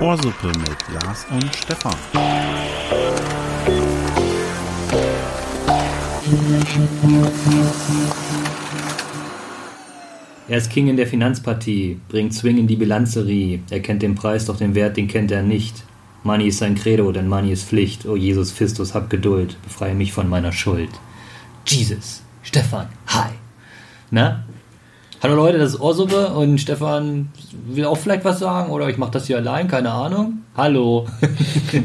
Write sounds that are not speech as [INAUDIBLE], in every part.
Ohrsuppe mit Lars und Stefan. Er ist King in der Finanzpartie, bringt Swing in die Bilanzerie. Er kennt den Preis, doch den Wert, den kennt er nicht. Money ist sein Credo, denn Money ist Pflicht. O Jesus Fistus, hab Geduld, befreie mich von meiner Schuld. Jesus, Stefan, hi. Na? Hallo Leute, das ist Ohrsuppe und Stefan will auch vielleicht was sagen oder ich mache das hier allein, keine Ahnung. Hallo.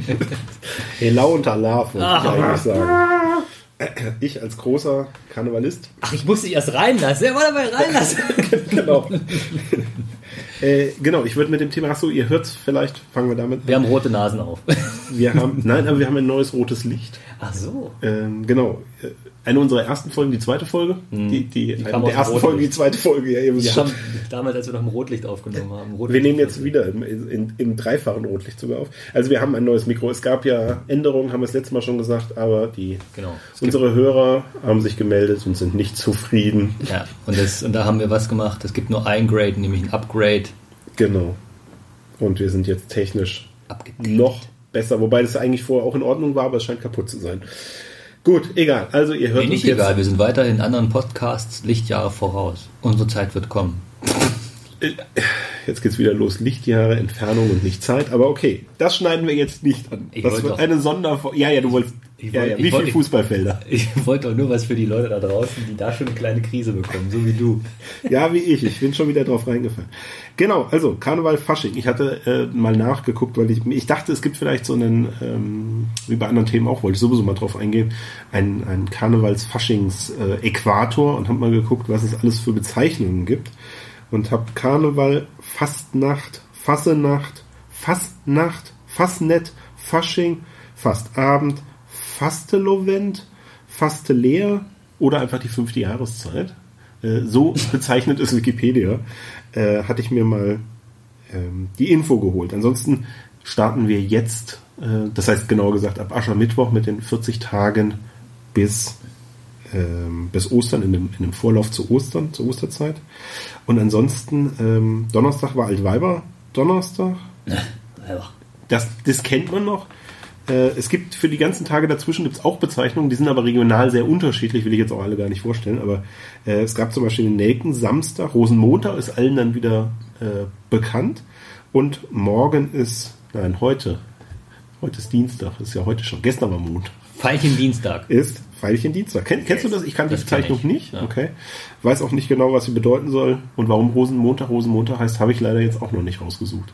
[LAUGHS] Helau und Alarv, würde ich Ah. eigentlich sagen. Ich als großer Karnevalist. Ach, ich musste dich erst reinlassen. Er war dabei reinlassen. [LAUGHS] genau. [LAUGHS] äh, genau, ich würde mit dem Thema, achso, ihr hört vielleicht, fangen wir damit Wir haben rote Nasen auf. [LAUGHS] Wir haben, nein, aber wir haben ein neues rotes Licht. Ach so. Ähm, genau. Äh, Eine unserer ersten Folgen, die zweite Folge. Die, die, Die eine kam aus der ersten Folge, die zweite Folge. Ja, ihr wisst Wir schon. haben damals, als wir noch im Rotlicht aufgenommen haben. Rotlicht Wir nehmen jetzt wieder im, in, im dreifachen Rotlicht sogar auf. Also wir haben ein neues Mikro. Es gab ja Änderungen, haben wir das letzte Mal schon gesagt, aber die Genau. Es unsere Hörer haben sich gemeldet und sind nicht zufrieden. Ja, und, das, und da haben wir was gemacht. Es gibt nur ein Grade, nämlich ein Upgrade. Genau. Und wir sind jetzt technisch Abgedatet. noch besser, wobei das eigentlich vorher auch in Ordnung war, aber es scheint kaputt zu sein. Gut, egal. Also ihr hört Nee, nicht uns egal, wir sind weiterhin in anderen Podcasts Lichtjahre voraus. Unsere Zeit wird kommen. Jetzt geht's wieder los. Lichtjahre, Entfernung und nicht Zeit. Aber okay, das schneiden wir jetzt nicht an. Ich das wird doch- eine Sonderfolge. Ja, ja, du wolltest. Ich ja, wollte- ja. ich Wie viele Fußballfelder? [LAUGHS] Ich wollte doch nur was für die Leute da draußen, die da schon eine kleine Krise bekommen, so wie du. Ja, wie ich. Ich bin schon wieder drauf reingefallen. Genau, also Karneval Fasching. Ich hatte äh, mal nachgeguckt, weil ich, ich dachte, es gibt vielleicht so einen, ähm, wie bei anderen Themen auch, wollte ich sowieso mal drauf eingehen, ein, ein Karnevals-Faschings-Äquator und habe mal geguckt, was es alles für Bezeichnungen gibt. Und habe Karneval, Fastnacht, Fassenacht, Fastnacht, Fastnet, Fasching, Fastabend, Fastelovent, Fasteleer oder einfach die fünfte Jahreszeit. Äh, So [LAUGHS] bezeichnet es Wikipedia. Äh, hatte ich mir mal ähm, die Info geholt. Ansonsten starten wir jetzt, äh, das heißt genauer gesagt ab Aschermittwoch mit den 40 Tagen bis, ähm, bis Ostern, in dem, in dem Vorlauf zu Ostern, zur Osterzeit. Und ansonsten, ähm, Donnerstag war Altweiber, Donnerstag, das, das kennt man noch. Äh, es gibt für die ganzen Tage dazwischen gibt's auch Bezeichnungen, die sind aber regional sehr unterschiedlich, will ich jetzt auch alle gar nicht vorstellen. Aber äh, es gab zum Beispiel den Nelken Samstag, Rosenmontag ist allen dann wieder äh, bekannt. Und morgen ist, nein, heute, heute ist Dienstag, ist ja heute schon, gestern war Montag, Veilchen Dienstag. ist Veilchen Dienstag. Kenn, kennst du das? Ich kann die Bezeichnung ich, nicht. ja. Okay. Weiß auch nicht genau, was sie bedeuten soll. Und warum Rosenmontag Rosenmontag heißt, habe ich leider jetzt auch noch nicht rausgesucht.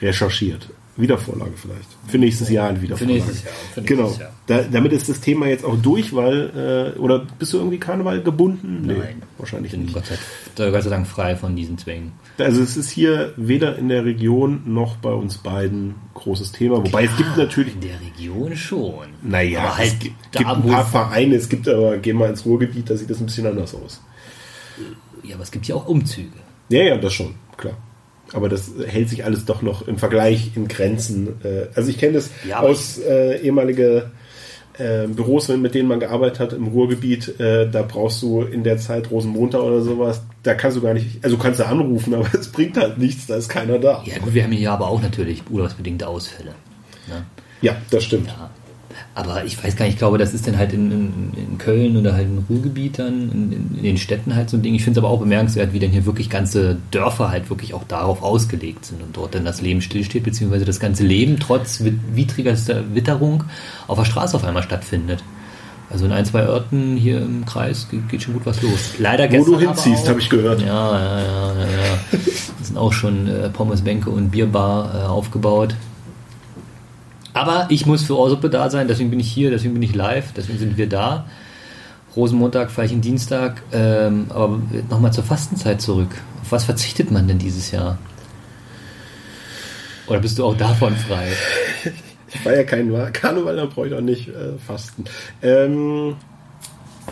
Recherchiert. Wiedervorlage vielleicht. Für nächstes Jahr ein Wiedervorlage. nächstes Jahr, für nächstes genau. Jahr. Da, damit ist das Thema jetzt auch durch, weil, äh, oder bist du irgendwie Karneval gebunden? Nein. wahrscheinlich Ich bin nicht. Gott sei, Gott sei Dank frei von diesen Zwängen. Also es ist hier weder in der Region noch bei uns beiden großes Thema. Wobei es gibt natürlich, In der Region schon. naja, aber halt es gibt, da, gibt ein paar Vereine, es gibt aber, geh mal ins Ruhrgebiet, da sieht das ein bisschen anders aus. Ja, aber es gibt ja auch Umzüge. Ja, ja, das schon, klar. Aber das hält sich alles doch noch im Vergleich in Grenzen. Äh, Also ich kenne das Ja, aus äh, ehemalige äh, Büros, mit denen man gearbeitet hat im Ruhrgebiet. Äh, da brauchst du in der Zeit Rosenmontag oder sowas. Da kannst du gar nicht, also kannst du anrufen, [LAUGHS] aber es bringt halt nichts, da ist keiner da. Ja gut, wir haben hier aber auch natürlich urlaubsbedingte Ausfälle. Ne? Ja, das stimmt. Ja. Aber ich weiß gar nicht, ich glaube, das ist dann halt in, in, in Köln oder halt im Ruhrgebiet dann, in, in, in den Städten halt so ein Ding. Ich finde es aber auch bemerkenswert, wie denn hier wirklich ganze Dörfer halt wirklich auch darauf ausgelegt sind und dort dann das Leben stillsteht, beziehungsweise das ganze Leben trotz widrigerster Witterung auf der Straße auf einmal stattfindet. Also in ein, zwei Orten hier im Kreis geht, schon gut was los. Leider Wo gestern du hinziehst, habe ich gehört. ja, ja, ja, ja, ja. [LAUGHS] Es sind auch schon äh, Pommesbänke und Bierbar äh, aufgebaut. Aber ich muss für Ohrsuppe da sein, deswegen bin ich hier, deswegen bin ich live, deswegen sind wir da. Rosenmontag, Veilchen Dienstag, ähm, aber nochmal zur Fastenzeit zurück. Auf was verzichtet man denn dieses Jahr? Oder bist du auch davon frei? Ich war ja kein Karneval, dann brauche ich auch nicht äh, fasten. Ähm,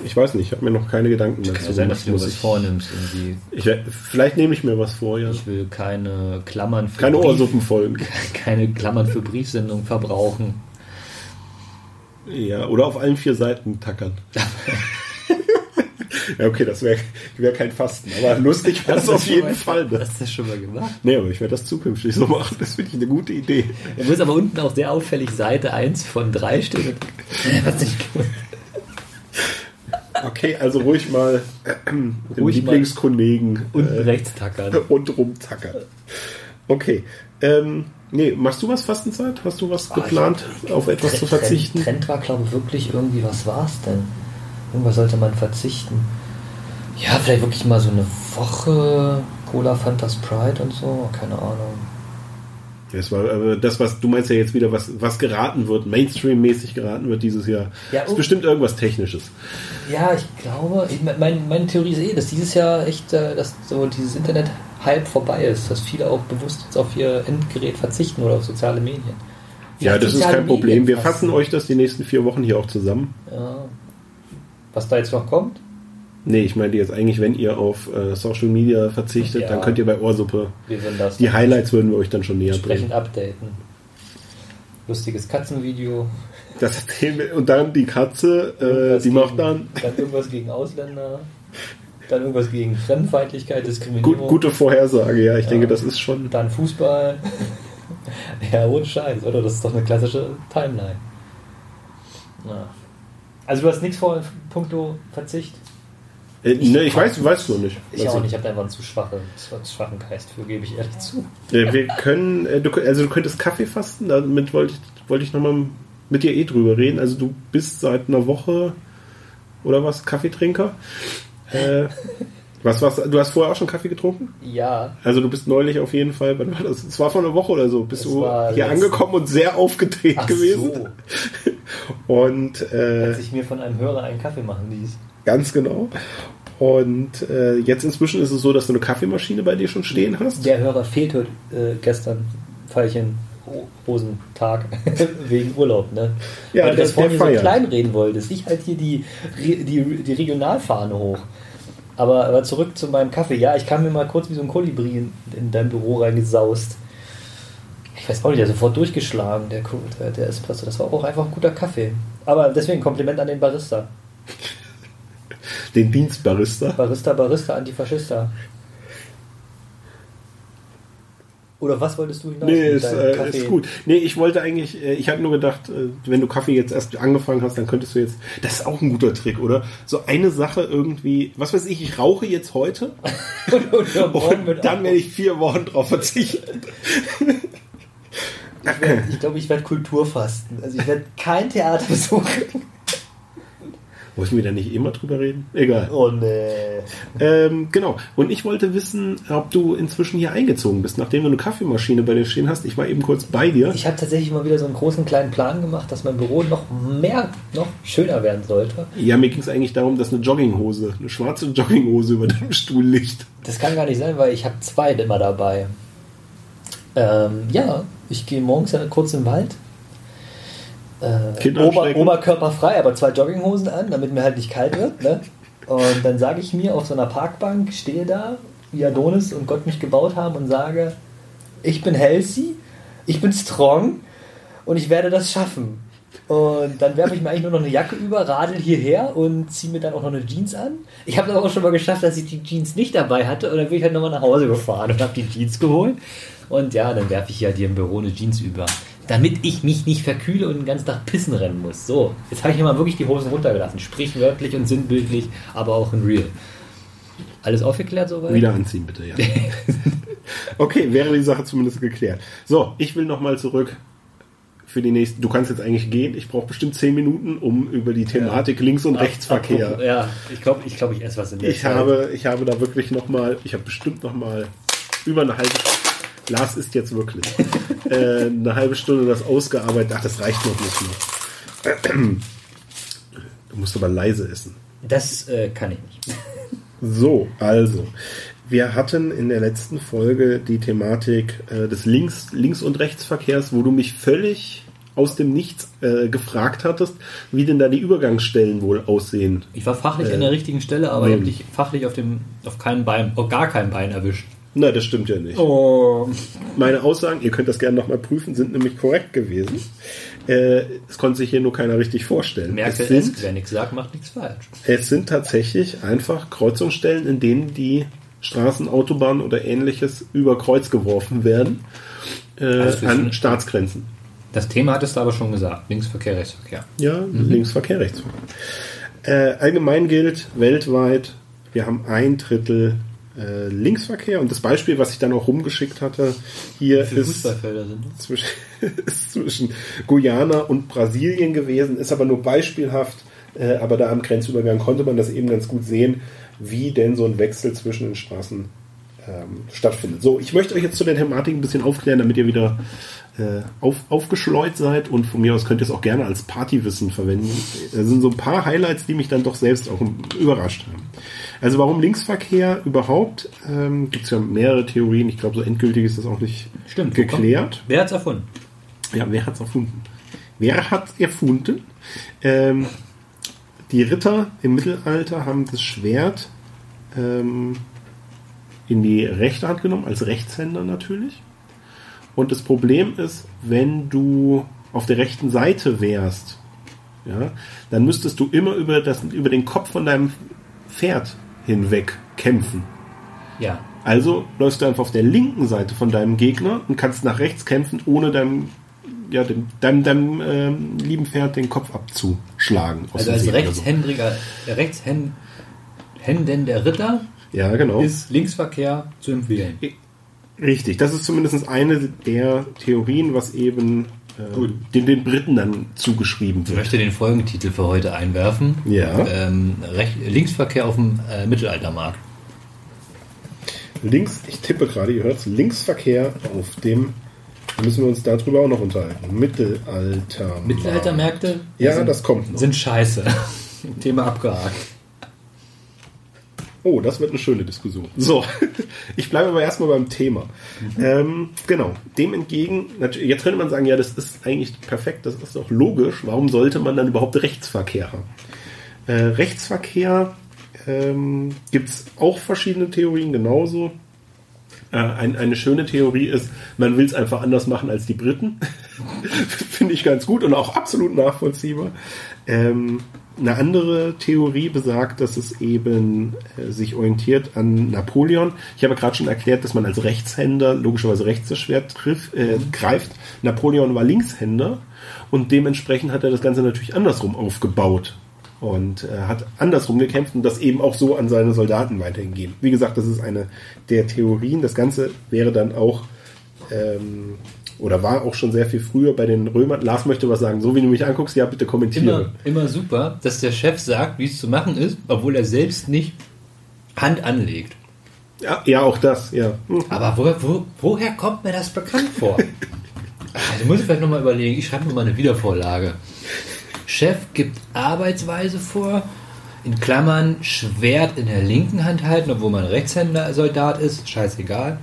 ich weiß nicht, ich habe mir noch keine Gedanken Kann ja sein, dass du dir was vornimmst. Irgendwie. Ich, vielleicht nehme ich mir was vor, ja. Ich will keine Klammern für Keine Ohrsuppenfolgen. [LAUGHS] keine Klammern für Briefsendungen verbrauchen. Ja, oder auf allen vier Seiten tackern. [LAUGHS] Ja, okay, das wäre wär kein Fasten, aber lustig wäre [LAUGHS] das auf jeden mal- Fall. Ne? Hast du das schon mal gemacht? Nee, aber ich werde das zukünftig so machen. Das finde ich eine gute Idee. Da muss aber unten auch sehr auffällig Seite 1 von 3 stehen. Was nicht gut. Okay, also ruhig mal [CLEARS THROAT] äh, Ruhig mal Lieblingskollegen Unten äh, rechts tackern. [LAUGHS] und rumzackern. Okay. Ähm, nee, machst du was Fastenzeit? Hast du was geplant, auf etwas zu verzichten? Trend, Trend war, glaube ich, wirklich irgendwie, was war es denn? Irgendwas sollte man verzichten. Ja, vielleicht wirklich mal so eine Woche Cola, Fanta, Sprite und so. Keine Ahnung. Das war aber das, was du meinst ja jetzt wieder, was, was geraten wird, Mainstream-mäßig geraten wird dieses Jahr. Ja, ist oh. bestimmt irgendwas Technisches. Ja, ich glaube, ich, mein, meine Theorie ist eh, dass dieses Jahr echt, äh, dass so dieses Internet-Hype vorbei ist, dass viele auch bewusst jetzt auf ihr Endgerät verzichten oder auf soziale Medien. Ja, das ist kein Problem. Wir fassen fassen. euch das die nächsten vier Wochen hier auch zusammen. Ja. Was da jetzt noch kommt? Nee, ich meinte jetzt eigentlich, wenn ihr auf äh, Social Media verzichtet, Ja. dann könnt ihr bei Ohrsuppe. Die Highlights würden wir euch dann schon näher entsprechend bringen. updaten. Lustiges Katzenvideo. Das. Und dann die Katze, äh, die macht gegen- dann Dann irgendwas gegen Ausländer. Dann irgendwas gegen Fremdenfeindlichkeit, Diskriminierung. gut, gute Vorhersage. Ja, ich Ja. denke, das ist schon. Dann Fußball. [LAUGHS] ja, ohne Scheiß, oder? Das ist doch eine klassische Timeline. Ja. Also du hast nichts vor puncto Verzicht? Äh, ne, ich weiß, weißt du nicht. Ich Also, auch nicht, ich habe einfach einen zu, schwache, zu schwachen Geist für, gebe ich ehrlich zu. Äh, wir können, äh, du, also du könntest Kaffee fasten, damit wollte ich, wollte ich nochmal mit dir eh drüber reden. Also du bist seit einer Woche oder was, Kaffeetrinker. Äh, [LAUGHS] was, was, du hast vorher auch schon Kaffee getrunken? Ja, Also du bist neulich auf jeden Fall, wann war das? Es war vor einer Woche oder so, bist Es du hier angekommen und sehr aufgedreht ach gewesen. so, [LAUGHS] Und äh, als ich mir von einem Hörer einen Kaffee machen ließ. Ganz genau. Und äh, jetzt inzwischen ist es so, dass du eine Kaffeemaschine bei dir schon stehen hast. Der Hörer fehlte äh, gestern, Pfeilchen, Hosentag, [LAUGHS] wegen Urlaub, ne? Ja, Weil der- das vorhin der so feiert. kleinreden wolltest. Ich halt hier die, die, die Regionalfahne hoch. Aber, aber zurück zu meinem Kaffee. Ja, ich kam mir mal kurz wie so ein Kolibri in, in dein Büro reingesaust. Ich weiß auch nicht, der ist sofort durchgeschlagen, der, der, der Espresso. Das war auch einfach ein guter Kaffee. Aber deswegen Kompliment an den Barista. Den Dienstbarista. Barista, Barista, Antifaschista. Oder was wolltest du hinaus? Nee, mit ist, äh, ist gut. Nee, ich wollte eigentlich, äh, ich hatte nur gedacht, äh, wenn du Kaffee jetzt erst angefangen hast, dann könntest du jetzt, das ist auch ein guter Trick, oder? So eine Sache irgendwie, was weiß ich, ich rauche jetzt heute [LAUGHS] und, und, [LAUGHS] und morgen und wird dann werde ich vier Wochen drauf verzichten. Ich glaube, ich, werde Kulturfasten. Also ich werde kein Theater besuchen. [LAUGHS] Wollten wir da nicht immer drüber reden? Egal. Oh nee. Ähm, genau. Und ich wollte wissen, ob du inzwischen hier eingezogen bist, nachdem du eine Kaffeemaschine bei dir stehen hast. Ich war eben kurz bei dir. Ich habe tatsächlich mal wieder so einen großen kleinen Plan gemacht, dass mein Büro noch mehr, noch schöner werden sollte. Ja, mir ging es eigentlich darum, dass eine Jogginghose, eine schwarze Jogginghose über deinem Stuhl liegt. Das kann gar nicht sein, weil ich habe zwei immer dabei. Ähm, ja, ich gehe morgens ja kurz im Wald. Äh, Ober, oberkörperfrei, aber zwei Jogginghosen an, damit mir halt nicht kalt wird. Ne? Und dann sage ich mir auf so einer Parkbank, stehe da, wie Adonis und Gott mich gebaut haben und sage, ich bin healthy, ich bin strong und ich werde das schaffen. Und dann werfe ich mir eigentlich nur noch eine Jacke über, radel hierher und ziehe mir dann auch noch eine Jeans an. Ich habe aber auch schon mal geschafft, dass ich die Jeans nicht dabei hatte und dann bin ich halt nochmal nach Hause gefahren und habe die Jeans geholt. Und ja, dann werfe ich ja dir im Büro eine Jeans über. Damit ich mich nicht verkühle und den ganzen Tag pissen rennen muss. So, jetzt habe ich mir mal wirklich die Hosen runtergelassen. Sprichwörtlich und sinnbildlich, aber auch in real. Alles aufgeklärt soweit? Wieder anziehen, bitte, ja. [LAUGHS] Okay, wäre die Sache zumindest geklärt. So, ich will nochmal zurück für die nächsten. Du kannst jetzt eigentlich gehen. Ich brauche bestimmt zehn Minuten, um über die Thematik Links- und Rechtsverkehr. Apropos- Ja, ich glaube, ich, glaub, ich esse was in der Ich Zeit. habe, ich habe da wirklich nochmal, ich habe bestimmt nochmal über eine halbe Lars ist jetzt wirklich [LAUGHS] äh, eine halbe Stunde das ausgearbeitet. Ach, das reicht noch nicht mehr. Du musst aber leise essen. Das äh, kann ich nicht. So, also. Wir hatten in der letzten Folge die Thematik äh, des Links-, Links und Rechtsverkehrs, wo du mich völlig aus dem Nichts äh, gefragt hattest, wie denn da die Übergangsstellen wohl aussehen. Ich war fachlich Äh, an der richtigen Stelle, aber ich habe dich fachlich auf dem auf keinem Bein, auf gar keinem Bein erwischt. Nein, das stimmt ja nicht. Oh. Meine Aussagen, ihr könnt das gerne nochmal prüfen, sind nämlich korrekt gewesen. Äh, es konnte sich hier nur keiner richtig vorstellen. Merkel es, sind, wer nichts sagt, macht nichts falsch. es sind tatsächlich einfach Kreuzungsstellen, in denen die Straßen, Autobahnen oder ähnliches über Kreuz geworfen werden äh, Also an Staatsgrenzen. Das Thema hattest du aber schon gesagt. Linksverkehr, Rechtsverkehr. Ja, Linksverkehr, Rechtsverkehr. Äh, allgemein gilt weltweit, wir haben ein Drittel äh, Linksverkehr und das Beispiel, was ich dann auch rumgeschickt hatte, hier ist zwischen, [LAUGHS] ist zwischen Guyana und Brasilien gewesen, ist aber nur beispielhaft, äh, aber da am Grenzübergang konnte man das eben ganz gut sehen, wie denn so ein Wechsel zwischen den Straßen ähm, stattfindet. So, ich möchte euch jetzt zu der Thematik ein bisschen aufklären, damit ihr wieder auf, aufgeschleut seid und von mir aus könnt ihr es auch gerne als Partywissen verwenden. Da sind so ein paar Highlights, die mich dann doch selbst auch überrascht haben. Also warum Linksverkehr überhaupt? Ähm, Gibt es ja mehrere Theorien. Ich glaube, so endgültig ist das auch nicht Stimmt. geklärt. Wer hat's erfunden? Ja, wer hat's erfunden? Wer hat's erfunden? Ähm, die Ritter im Mittelalter haben das Schwert ähm, in die rechte Hand genommen, als Rechtshänder natürlich. Und das Problem ist, wenn du auf der rechten Seite wärst, ja, dann müsstest du immer über, das, über den Kopf von deinem Pferd hinweg kämpfen. Ja. Also läufst du einfach auf der linken Seite von deinem Gegner und kannst nach rechts kämpfen, ohne deinem, ja, dem, deinem, deinem ähm, lieben Pferd den Kopf abzuschlagen. Also als so. Rechtshändriger, der Rechtshänden der Ritter Ja, genau. ist Linksverkehr zu empfehlen. Richtig, das ist zumindest eine der Theorien, was eben äh, den, den Briten dann zugeschrieben Ich wird. möchte den Folgentitel für heute einwerfen. Ja. Ähm, Recht, Linksverkehr auf dem äh, Mittelaltermarkt. Links, ich tippe gerade, ihr hört Linksverkehr auf dem, da müssen wir uns darüber auch noch unterhalten. Mittelalter. Mittelaltermärkte Ja, sind, das kommt noch. sind scheiße. [LAUGHS] Thema abgehakt. Oh, das wird eine schöne Diskussion. So, [LAUGHS] ich bleibe aber erstmal beim Thema. Ähm, genau, dem entgegen, jetzt könnte man sagen, ja, das ist eigentlich perfekt, das ist doch logisch. Warum sollte man dann überhaupt Rechtsverkehr haben? Äh, Rechtsverkehr ähm, gibt es auch verschiedene Theorien genauso. Äh, ein, eine schöne Theorie ist, man will es einfach anders machen als die Briten. [LAUGHS] Finde ich ganz gut und auch absolut nachvollziehbar. Ähm, eine andere Theorie besagt, dass es eben äh, sich orientiert an Napoleon. Ich habe gerade schon erklärt, dass man als Rechtshänder logischerweise rechts das Schwert triff, äh, greift. Napoleon war Linkshänder und dementsprechend hat er das Ganze natürlich andersrum aufgebaut und äh, hat andersrum gekämpft und das eben auch so an seine Soldaten weitergegeben. Wie gesagt, das ist eine der Theorien. Das Ganze wäre dann auch ähm, oder war auch schon sehr viel früher bei den Römern. Lars möchte was sagen. So wie du mich anguckst, ja, bitte kommentiere. Immer, immer super, dass der Chef sagt, wie es zu machen ist, obwohl er selbst nicht Hand anlegt. Ja, ja, auch das, ja. Hm. Aber wo, wo, woher kommt mir das bekannt vor? Also muss ich vielleicht nochmal überlegen. Ich schreibe mir mal eine Wiedervorlage. Chef gibt Arbeitsweise vor, in Klammern Schwert in der linken Hand halten, obwohl man Rechtshänder-Soldat ist. Scheißegal.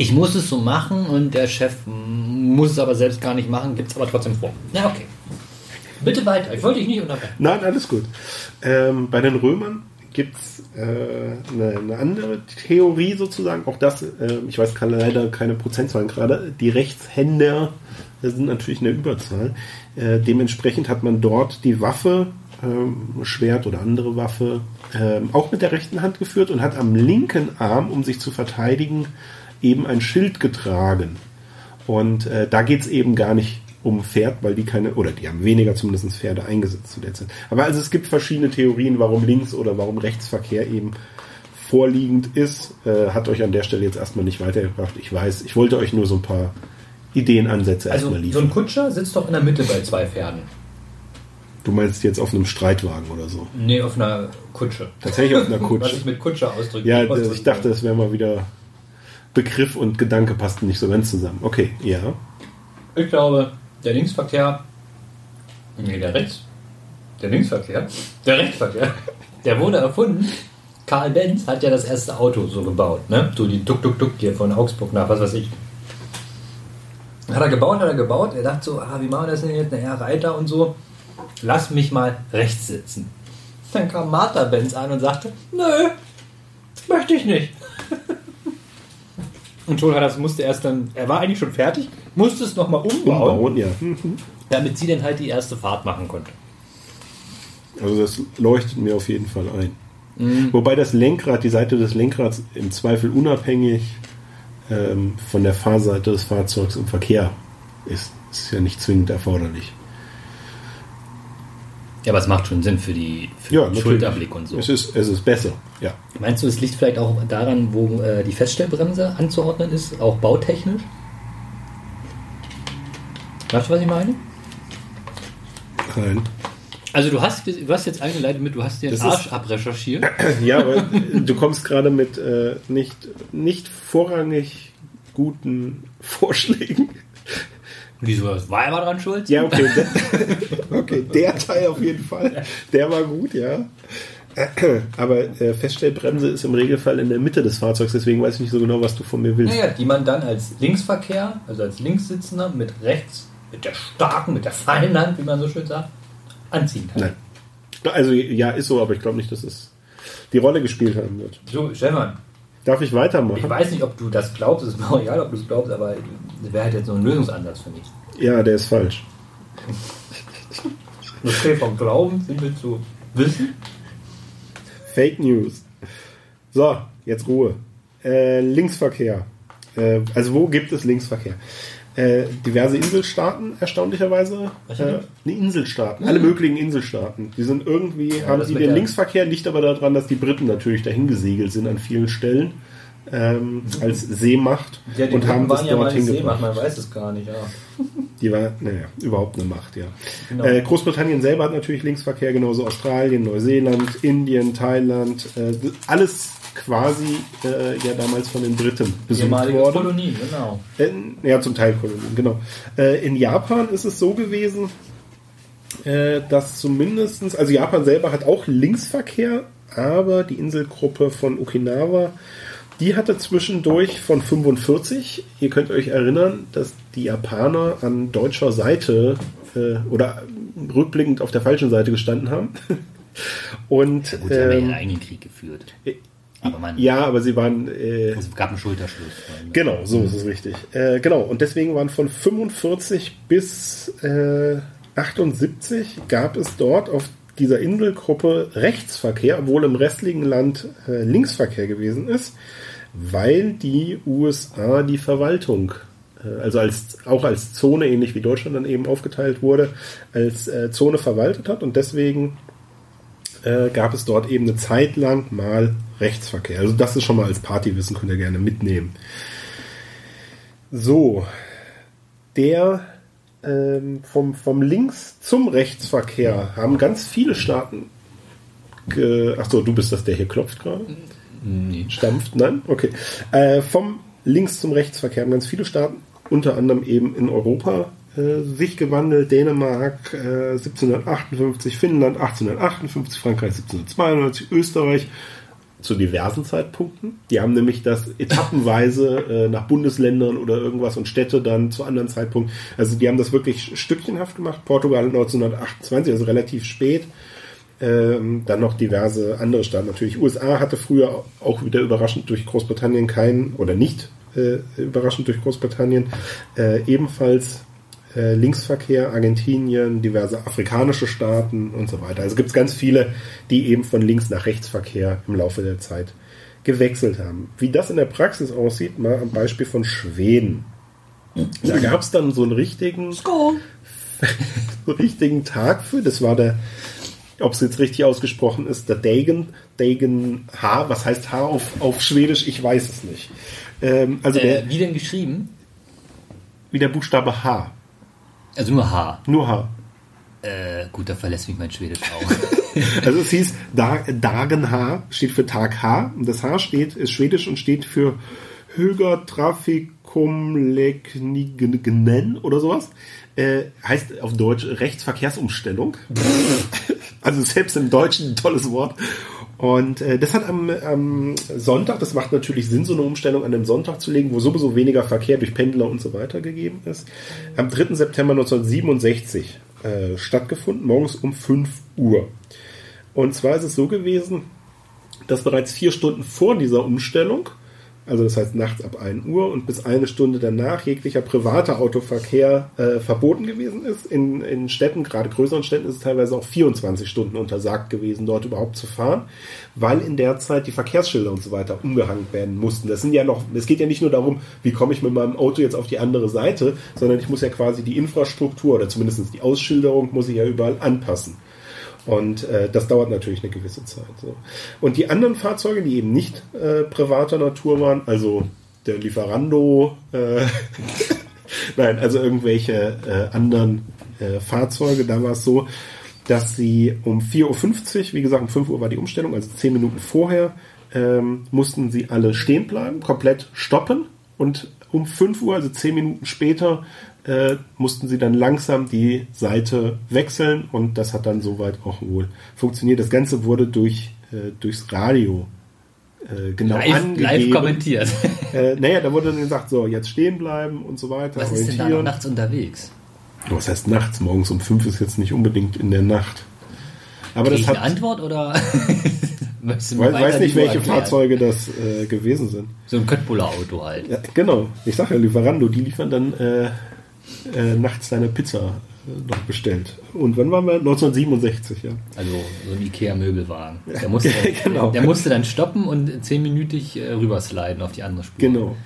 Ich muss es so machen und der Chef muss es aber selbst gar nicht machen, gibt es aber trotzdem vor. Ja, okay. Bitte weiter. Ich wollte dich nicht unterbrechen. Nein, alles gut. Ähm, bei den Römern gibt es äh, eine, eine andere Theorie sozusagen. Auch das, äh, ich weiß kann leider keine Prozentzahlen gerade. Die Rechtshänder sind natürlich in der Überzahl. Äh, dementsprechend hat man dort die Waffe, ähm, Schwert oder andere Waffe, ähm, auch mit der rechten Hand geführt und hat am linken Arm, um sich zu verteidigen, eben ein Schild getragen. Und äh, da geht es eben gar nicht um Pferd, weil die keine, oder die haben weniger zumindest Pferde eingesetzt zu der Zeit. Aber also es gibt verschiedene Theorien, warum Links- oder warum Rechtsverkehr eben vorliegend ist. Äh, hat euch an der Stelle jetzt erstmal nicht weitergebracht. Ich weiß, ich wollte euch nur so ein paar Ideenansätze Also erstmal so liefern. ein Kutscher sitzt doch in der Mitte bei zwei Pferden. du meinst jetzt auf einem Streitwagen oder so. Nee, auf einer Kutsche. Tatsächlich auf einer [LAUGHS] Was Kutsche. ich mit Kutscher ausdrücke. Ja, ich dachte, das wäre mal wieder Begriff und Gedanke passten nicht so ganz zusammen. Okay, ja. Ich glaube, der Linksverkehr. Nee, der Rechts. Der Linksverkehr. Der Rechtsverkehr. [LAUGHS] Der wurde erfunden. Karl Benz hat ja das erste Auto so gebaut, ne? So die Tuk-Tuk-Tuk hier von Augsburg nach, was weiß ich. Hat er gebaut, hat er gebaut. Er dachte so, ah, wie machen wir das denn jetzt? Naja, Reiter und so. Lass mich mal rechts sitzen. Dann kam Martha Benz an und sagte, nö, möchte ich nicht. Und Joel Hutters musste erst dann, er war eigentlich schon fertig, musste es nochmal umbauen, Umbauen, ja. Mhm. damit sie dann halt die erste Fahrt machen konnte. Also das leuchtet mir auf jeden Fall ein. Wobei das Lenkrad, die Seite des Lenkrads im Zweifel unabhängig ähm, von der Fahrseite des Fahrzeugs im Verkehr ist. Ist ja nicht zwingend erforderlich. Ja, aber es macht schon Sinn für die für Ja, den. Schulterblick und so. Es ist, es ist besser, ja. Meinst du, es liegt vielleicht auch daran, wo äh, die Feststellbremse anzuordnen ist, auch bautechnisch? Weißt du, was ich meine? Nein. Also du hast, du hast jetzt eingeleitet mit, du hast dir den Das Arsch ist- abrecherchiert. [CLEARS THROAT] Ja, aber du kommst gerade mit äh, nicht, nicht vorrangig guten Vorschlägen. Wieso? War er mal dran schuld? Ja, okay. Der, [LAUGHS] [LAUGHS] okay, der Teil auf jeden Fall. Der war gut, ja. [CLEARS THROAT] Aber äh, Feststellbremse ist im Regelfall in der Mitte des Fahrzeugs, deswegen weiß ich nicht so genau, was du von mir willst. Naja, die man dann als Linksverkehr, also als Linkssitzender mit rechts, mit der starken, mit der feinen Hand, wie man so schön sagt, anziehen kann. Nein. Also ja, ist so, aber ich glaube nicht, dass es die Rolle gespielt haben wird. So, Stefan, Darf ich weitermachen? ich weiß nicht, ob du das glaubst, es ist mir auch egal, ob du es glaubst, aber das wäre halt jetzt so ein Lösungsansatz für mich. Ja, der ist falsch. [LAUGHS] Okay, vom Glauben sind wir zu Wissen. Fake News. So, jetzt Ruhe. Äh, Linksverkehr. Äh, also wo gibt es Linksverkehr? Äh, diverse Inselstaaten, erstaunlicherweise. Äh, nee, Inselstaaten. Alle möglichen Inselstaaten. Die sind irgendwie, haben das die mit den Linksverkehr, liegt aber daran, dass die Briten natürlich dahin gesegelt sind an vielen Stellen. Ähm, als Seemacht Ja, die und haben das waren ja mal dort nicht Seemacht, hingebracht. man weiß es gar nicht. Ja. Die war, naja, überhaupt eine Macht, ja. Genau. Äh, Großbritannien selber hat natürlich Linksverkehr, genauso Australien, Neuseeland, Indien, Thailand, äh, alles quasi äh, ja damals von den Briten besucht Ehemalige worden. Kolonien, genau. Äh, ja, zum Teil Kolonien, genau. Äh, in Japan ist es so gewesen, äh, dass zumindestens, also Japan selber hat auch Linksverkehr, aber die Inselgruppe von Okinawa, die hatte zwischendurch von 45, ihr könnt euch erinnern, dass die Japaner an deutscher Seite äh, oder rückblickend auf der falschen Seite gestanden haben. [LAUGHS] Und Gut, sie haben ja ähm, ihren eigenen Krieg geführt. Aber man, ja, aber sie waren äh, es gab einen Schulterschluss. Genau, so ist es richtig. Äh, genau, und deswegen waren von 45 bis äh, 78 gab es dort auf dieser Inselgruppe Rechtsverkehr, obwohl im restlichen Land äh, Linksverkehr gewesen ist, weil die USA die Verwaltung, äh, also als, auch als Zone, ähnlich wie Deutschland dann eben aufgeteilt wurde, als äh, Zone verwaltet hat und deswegen äh, gab es dort eben eine Zeit lang mal Rechtsverkehr. Also das ist schon mal als Partywissen, könnt ihr gerne mitnehmen. So, der ähm, vom, vom Links zum Rechtsverkehr haben ganz viele Staaten. Ge Achso, du bist das, der hier klopft gerade? Nee. Stampft? Nein? Okay. Äh, vom Links zum Rechtsverkehr haben ganz viele Staaten, unter anderem eben in Europa, äh, sich gewandelt. Dänemark äh, 1758, Finnland 1858, Frankreich 1792, Österreich zu diversen Zeitpunkten. Die haben nämlich das etappenweise äh, nach Bundesländern oder irgendwas und Städte dann zu anderen Zeitpunkten. Also die haben das wirklich stückchenhaft gemacht. Portugal 1928, also relativ spät. Ähm, dann noch diverse andere Staaten. Natürlich USA hatte früher auch wieder überraschend durch Großbritannien keinen oder nicht äh, überraschend durch Großbritannien äh, ebenfalls äh, Linksverkehr, Argentinien, diverse afrikanische Staaten und so weiter. Also gibt es ganz viele, die eben von Links nach Rechtsverkehr im Laufe der Zeit gewechselt haben. Wie das in der Praxis aussieht, mal am Beispiel von Schweden. Da gab es dann so einen richtigen, [LAUGHS] so einen richtigen Tag für. Das war der, ob es jetzt richtig ausgesprochen ist, der Dagen, Dagen H. Was heißt H auf, auf Schwedisch? Ich weiß es nicht. Ähm, also der, Äh, wie denn geschrieben? wie der Buchstabe H. Also nur H. Nur H. Äh, gut, da verlässt mich mein Schwedisch auch. [LAUGHS] Also es hieß Da- Dagen H steht für Tag H und das H steht ist schwedisch und steht für Höger Trafikum Leknignen oder sowas. Äh, heißt auf Deutsch Rechtsverkehrsumstellung. [LAUGHS] also selbst im Deutschen ein tolles Wort. Und äh, das hat am, am Sonntag, das macht natürlich Sinn, so eine Umstellung an dem Sonntag zu legen, wo sowieso weniger Verkehr durch Pendler und so weiter gegeben ist. Am 3. September 1967 äh, stattgefunden, morgens um 5 Uhr. Und zwar ist es so gewesen, dass bereits vier Stunden vor dieser Umstellung also das heißt nachts ab 1 Uhr und bis eine Stunde danach jeglicher privater Autoverkehr äh, verboten gewesen ist. In, in Städten, gerade größeren Städten, ist es teilweise auch 24 Stunden untersagt gewesen, dort überhaupt zu fahren, weil in der Zeit die Verkehrsschilder und so weiter umgehangen werden mussten. Das sind ja noch, es geht ja nicht nur darum, wie komme ich mit meinem Auto jetzt auf die andere Seite, sondern ich muss ja quasi die Infrastruktur oder zumindest die Ausschilderung muss ich ja überall anpassen. Und äh, das dauert natürlich eine gewisse Zeit. So. Und die anderen Fahrzeuge, die eben nicht äh, privater Natur waren, also der Lieferando, äh, [LAUGHS] nein, also irgendwelche äh, anderen äh, Fahrzeuge, da war es so, dass sie um 4.50 Uhr, wie gesagt, um 5 Uhr war die Umstellung, also 10 Minuten vorher, ähm, mussten sie alle stehen bleiben, komplett stoppen und um 5 Uhr, also 10 Minuten später, äh, mussten sie dann langsam die Seite wechseln und das hat dann soweit auch wohl funktioniert. Das Ganze wurde durch, äh, durchs Radio äh, genau live, angegeben. live kommentiert. Äh, naja, da wurde dann gesagt, so, jetzt stehen bleiben und so weiter. Was ist denn da noch nachts unterwegs? Was heißt nachts? Morgens um fünf ist jetzt nicht unbedingt in der Nacht. Aber Krieg das ich hat, eine Antwort oder? [LAUGHS] Weiß, weiß nicht, welche erklären? Fahrzeuge das äh, gewesen sind. So ein Köttbullar-Auto halt. Ja, genau. Ich sage ja, Lieferando, die liefern dann äh, äh, nachts deine Pizza äh, noch bestellt. Und wann waren wir? 1967, ja. Also so ein Ikea-Möbelwagen. Der [LAUGHS] musste, Genau. der musste dann stoppen und zehnminütig äh, rübersliden auf die andere Spur. Genau.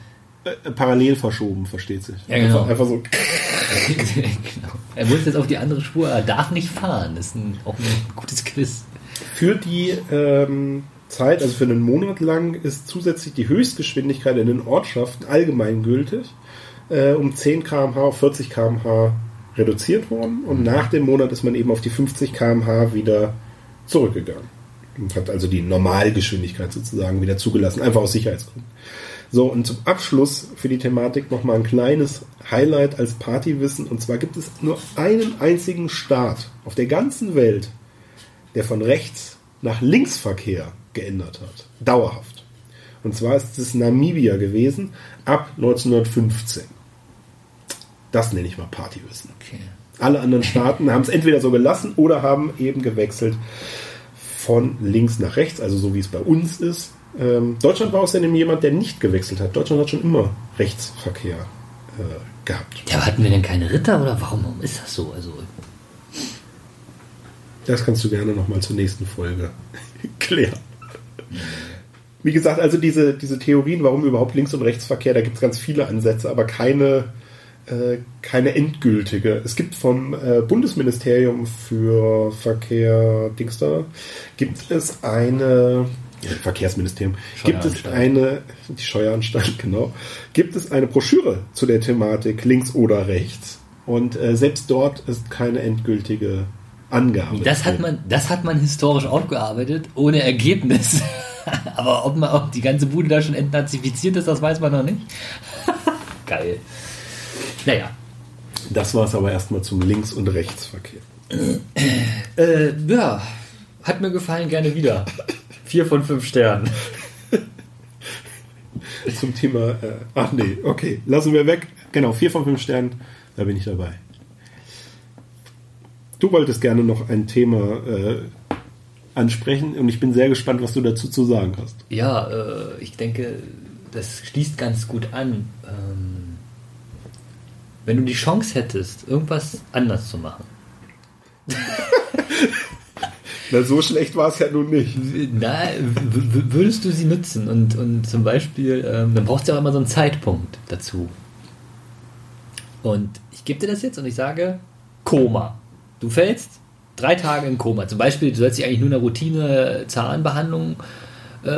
Äh, parallel verschoben, versteht sich. Ja, genau. Einfach, einfach so. [LAUGHS] genau. Er muss jetzt auf die andere Spur, er darf nicht fahren. Das ist ein, auch ein gutes Quiz. Für die ähm, Zeit, also für einen Monat lang, ist zusätzlich die Höchstgeschwindigkeit in den Ortschaften allgemeingültig äh, um 10 km/h auf 40 km/h reduziert worden. Und nach dem Monat ist man eben auf die 50 km/h wieder zurückgegangen. Und hat also die Normalgeschwindigkeit sozusagen wieder zugelassen, einfach aus Sicherheitsgründen. So, und zum Abschluss für die Thematik nochmal ein kleines Highlight als Partywissen. Und zwar gibt es nur einen einzigen Staat auf der ganzen Welt, der von rechts nach Linksverkehr geändert hat. Dauerhaft. Und zwar ist es Namibia gewesen ab 1915. Das nenne ich mal Partywissen. Okay. Alle anderen Staaten haben es entweder so gelassen oder haben eben gewechselt von links nach rechts, also so wie es bei uns ist. Ähm, Deutschland war außerdem jemand, der nicht gewechselt hat. Deutschland hat schon immer Rechtsverkehr äh, gehabt. Ja, aber hatten wir denn keine Ritter oder warum, warum ist das so? Also, Das kannst du gerne nochmal zur nächsten Folge [LAUGHS] klären. Wie gesagt, also diese, diese Theorien, warum überhaupt Links- und Rechtsverkehr, da gibt es ganz viele Ansätze, aber keine, keine endgültige. Es gibt vom äh, Bundesministerium für Verkehr, Dings da, gibt es eine, Verkehrsministerium, gibt es eine, die Steueranstalt, [LAUGHS] genau, gibt es eine Broschüre zu der Thematik links oder rechts. Und äh, selbst dort ist keine endgültige Angabe. das hat man, das hat man historisch aufgearbeitet, ohne Ergebnis. [LAUGHS] aber ob man ob die ganze Bude da schon entnazifiziert ist, das weiß man noch nicht. [LAUGHS] Geil. Naja. Das war es aber erstmal zum Links- und Rechtsverkehr. Äh, ja, hat mir gefallen, gerne wieder. Vier von fünf Sternen. [LAUGHS] Zum Thema, äh, ach nee, okay, lassen wir weg. Genau, vier von fünf Sternen, da bin ich dabei. Du wolltest gerne noch ein Thema äh, ansprechen und ich bin sehr gespannt, was du dazu zu sagen hast. Ja, äh, ich denke, das schließt ganz gut an. Ähm, wenn du die Chance hättest, irgendwas anders zu machen. [LAUGHS] Na, so schlecht war es ja nun nicht. Na, würdest du sie nutzen? Und, und zum Beispiel, ähm, dann brauchst du ja auch immer so einen Zeitpunkt dazu. Und ich gebe dir das jetzt und ich sage, Koma. Du fällst drei Tage in Koma. Zum Beispiel, du sollst dich eigentlich nur einer Routine-Zahnbehandlung äh,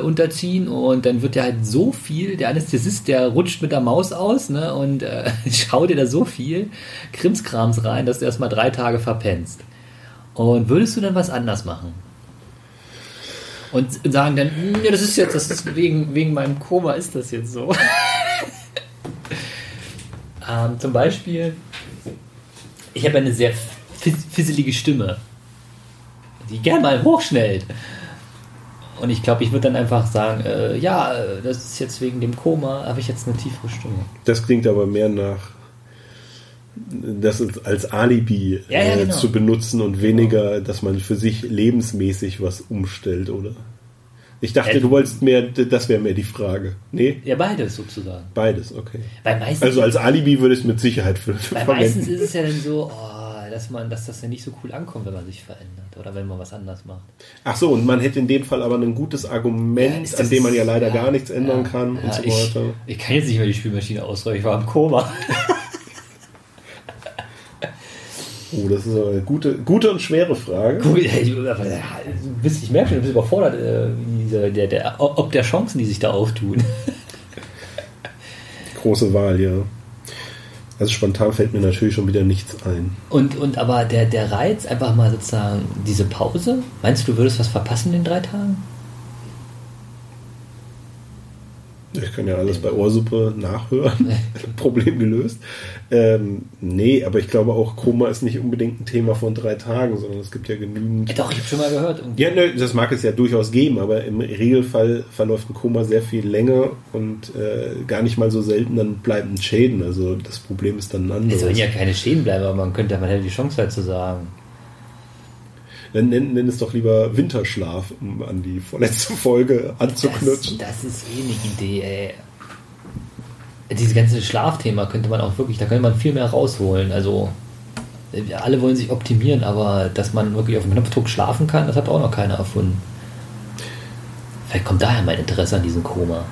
unterziehen und dann wird dir halt so viel, der Anästhesist, der rutscht mit der Maus aus ne, und äh, [LAUGHS] schaut dir da so viel Krimskrams rein, dass du erstmal drei Tage verpennst. Und würdest du dann was anders machen? Und sagen dann, "Hm, ja, das ist jetzt, das ist wegen, wegen meinem Koma ist das jetzt so. [LAUGHS] ähm, zum Beispiel, ich habe eine sehr fiss- fisselige Stimme, die gern mal hochschnellt. Und ich glaube, ich würde dann einfach sagen, äh, ja, äh, das ist jetzt wegen dem Koma, habe ich jetzt eine tiefere Stimme. Das klingt aber mehr nach, das als Alibi Ja, ja, äh, genau. zu benutzen und weniger, dass man für sich lebensmäßig was umstellt, oder? Ich dachte, Äh, du wolltest mehr, das wäre mehr die Frage. Nee, Ja, beides sozusagen. beides, okay. Weil meistens, Also als Alibi würde ich es mit Sicherheit für, für weil meistens verwenden. ist es ja dann so, oh, dass, man, dass das ja nicht so cool ankommt, wenn man sich verändert oder wenn man was anders macht. Ach so, und man hätte in dem Fall aber ein gutes Argument, Ist an dem man ja leider ja, gar nichts ändern ja, kann ja, und so ich, weiter. Ich kann jetzt nicht mehr die Spülmaschine ausräumen, ich war im Koma. [LAUGHS] Oh, das ist eine gute, gute und schwere Frage. Guck, ich, ich, ja, ich merke schon, du bist überfordert, äh, diese, der, der, ob der Chancen, die sich da auftun. Große Wahl, ja. Also spontan fällt mir natürlich schon wieder nichts ein. Und, und aber der, der Reiz, einfach mal sozusagen diese Pause, meinst du, du würdest was verpassen in den drei Tagen? Ich kann ja alles bei Ohrsuppe nachhören. [LAUGHS] Problem gelöst. Ähm, nee, aber ich glaube auch, Koma ist nicht unbedingt ein Thema von drei Tagen, sondern es gibt ja genügend. Ja, doch, ich habe schon mal gehört. irgendwie. Ja, ne, das mag es ja durchaus geben, aber im Regelfall verläuft ein Koma sehr viel länger und äh, gar nicht mal so selten dann bleibenden Schäden. Also das Problem ist dann ein Es sollen ja keine Schäden bleiben, aber man könnte, man hätte die Chance halt zu sagen. Dann nenn, nenn es doch lieber Winterschlaf, um an die vorletzte [LAUGHS] Folge Das, anzuknutschen. das ist eh eine Idee, ey. Dieses ganze Schlafthema könnte man auch wirklich, da könnte man viel mehr rausholen. Also, äh, alle wollen sich optimieren, aber dass man wirklich auf dem Knopfdruck schlafen kann, das hat auch noch keiner erfunden. Vielleicht kommt daher mein Interesse an diesem Koma.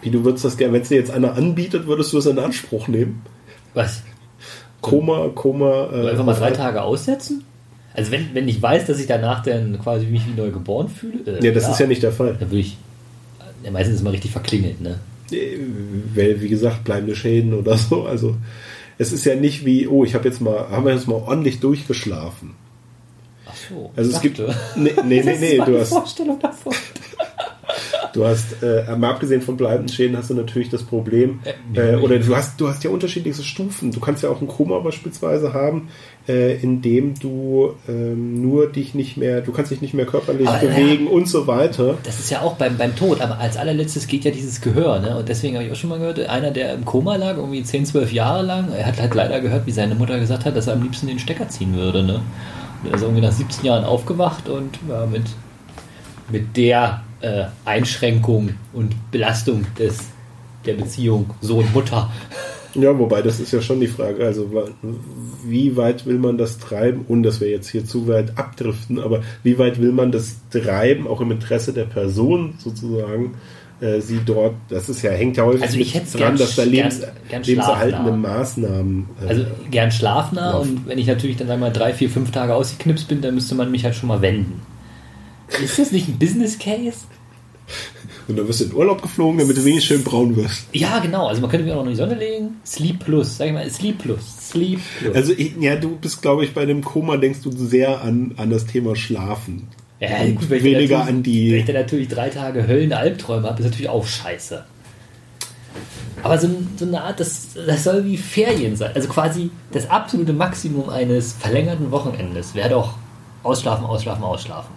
Wie du würdest das gerne, wenn es dir jetzt einer anbietet, würdest du es in Anspruch nehmen? Was? Koma, Koma. Äh, Einfach mal drei Tage aussetzen? Also wenn, wenn ich weiß, dass ich danach dann quasi mich wie neu geboren fühle. äh, Ja, das ist ja nicht der Fall. Dann würde ich. Ja, meistens ist mal richtig verklingelt, ne? Äh, Weil, wie gesagt, bleibende Schäden oder so. Also es ist ja nicht wie, oh, ich habe jetzt mal, haben wir jetzt mal ordentlich durchgeschlafen. Ach so. Also es ich gibt. dachte- Nee, nee, [LAUGHS] nee, nee du hast, Vorstellung davon. Du hast, äh, mal abgesehen von bleibenden Schäden hast du natürlich das Problem, Äh, äh, oder du hast, du hast ja unterschiedlichste Stufen. Du kannst ja auch ein Koma beispielsweise haben, äh, in dem du ähm, nur dich nicht mehr, du kannst dich nicht mehr körperlich Aber, bewegen und so weiter. Das ist ja auch beim, beim Tod, aber als allerletztes geht ja dieses Gehör, ne? Und deswegen habe ich auch schon mal gehört, einer, der im Koma lag, irgendwie 10, 12 Jahre lang, er hat halt leider gehört, wie seine Mutter gesagt hat, dass er am liebsten den Stecker ziehen würde, ne? Und er ist irgendwie nach 17 Jahren aufgewacht und ja, mit, mit der äh, Einschränkung und Belastung des, der Beziehung Sohn-Mutter. Ja, wobei das ist ja schon die Frage, also wie weit will man das treiben, ohne dass wir jetzt hier zu weit abdriften, aber wie weit will man das treiben, auch im Interesse der Person sozusagen, äh, sie dort, das ist ja, hängt ja häufig Also ich mit dran, dass da Lebens, gern- gern lebenserhaltende. Maßnahmen äh, Also gern schlafnah Laufen. und wenn ich natürlich dann einmal drei, vier, fünf Tage ausgeknipst bin, dann müsste man mich halt schon mal wenden. Ist das nicht ein Business Case? Und dann wirst du in Urlaub geflogen, damit du wenig schön braun wirst. Ja, genau. Also man könnte mich auch noch in die Sonne legen. Sleep Plus, sag ich mal, Sleep Plus, Sleep Plus. Also ja, du bist, glaube ich, bei dem Koma denkst du sehr an, an das Thema Schlafen. ja, gut, wenn ich weniger dann an natürlich- Wenn ich die. dann natürlich drei Tage Höllen-Albträume habe, ist natürlich auch scheiße. Aber so, so eine Art, das, das soll wie Ferien sein. Also quasi das absolute Maximum eines verlängerten Wochenendes wäre doch ausschlafen, ausschlafen, ausschlafen.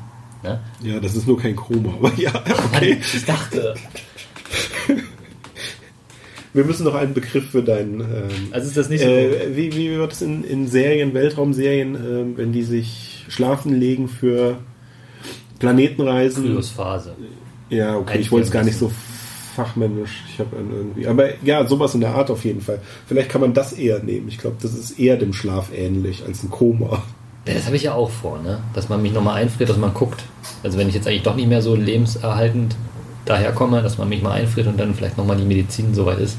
Ne? Ja, das ist nur kein Koma, aber ja, okay. [LAUGHS] Ich dachte, Wir müssen noch einen Begriff für deinen. Ähm, also ist das nicht so. Äh, wie, wie wird es in, in Serien, Weltraumserien, ähm, wenn die sich schlafen legen für Planetenreisen? Kryosphase. Ja, okay, Ein ich wollte es gar nicht so fachmännisch. Ich habe irgendwie. Aber ja, sowas in der Art auf jeden Fall. Vielleicht kann man das eher nehmen. Ich glaube, das ist eher dem Schlaf ähnlich als ein Koma. Ja, das habe ich ja auch vor, ne? Dass man mich nochmal einfriert, dass man guckt. Also wenn ich jetzt eigentlich doch nicht mehr so lebenserhaltend daherkomme, dass man mich mal einfriert und dann vielleicht nochmal die Medizin soweit ist.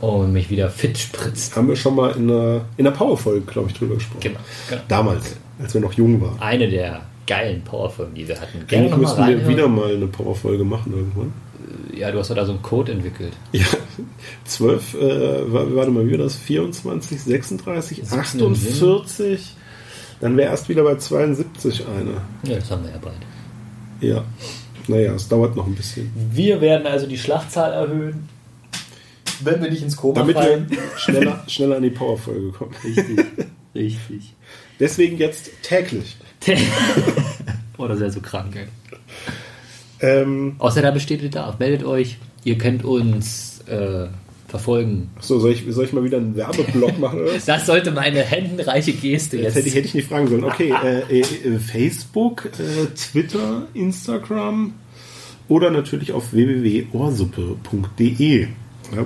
Und mich wieder fit spritzt. Haben wir schon mal in einer, in einer Powerfolge, glaube ich, drüber gesprochen. Genau. genau. Damals, als wir noch jung waren. Eine der geilen Powerfolgen, die wir hatten. Gerne Eigentlich müssten wir wieder mal eine Powerfolge machen irgendwann. Ja, du hast doch da so einen Code entwickelt. Ja, 12, äh, wa- warte mal, wie war das? 24, 36, 17 48. Dann wäre erst wieder bei 72 eine. Ja, das haben wir ja bald. Ja. Naja, es dauert noch ein bisschen. Wir werden also die Schlachtzahl erhöhen, wenn wir nicht ins Koma Damit wir fallen. schneller, [LAUGHS] schneller an die Powerfolge kommen. Richtig, richtig. Deswegen jetzt täglich. [LAUGHS] oh, das ist ja so krank, ey. Ähm, Außer da besteht Bedarf. Meldet euch. Ihr könnt uns äh, verfolgen. Achso, soll ich, soll ich mal wieder einen Werbeblock [LAUGHS] machen? Oder? Das sollte meine händenreiche Geste Das jetzt. hätte ich, hätte ich nicht fragen sollen. Okay, [LAUGHS] äh, äh, Facebook, äh, Twitter, Instagram oder natürlich auf www.ohrsuppe.de, ja,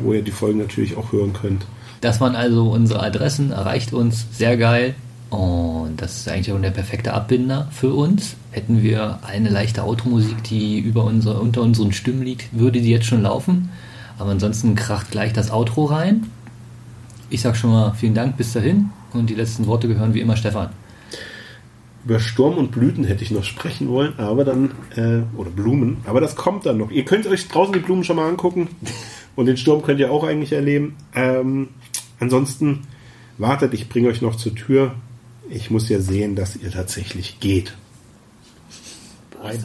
wo ihr die Folgen natürlich auch hören könnt. Das waren also unsere Adressen, erreicht uns, sehr geil. Und das ist eigentlich auch der perfekte Abbinder für uns. Hätten wir eine leichte Automusik, die über unsere, unter unseren Stimmen liegt, würde die jetzt schon laufen. Aber ansonsten kracht gleich das Outro rein. Ich sag schon mal vielen Dank bis dahin und die letzten Worte gehören wie immer Stefan. Über Sturm und Blüten hätte ich noch sprechen wollen, aber dann, äh, oder Blumen, aber das kommt dann noch. Ihr könnt euch draußen die Blumen schon mal angucken und den Sturm könnt ihr auch eigentlich erleben. Ähm, ansonsten wartet, ich bringe euch noch zur Tür. Ich muss ja sehen, dass ihr tatsächlich geht. Bye.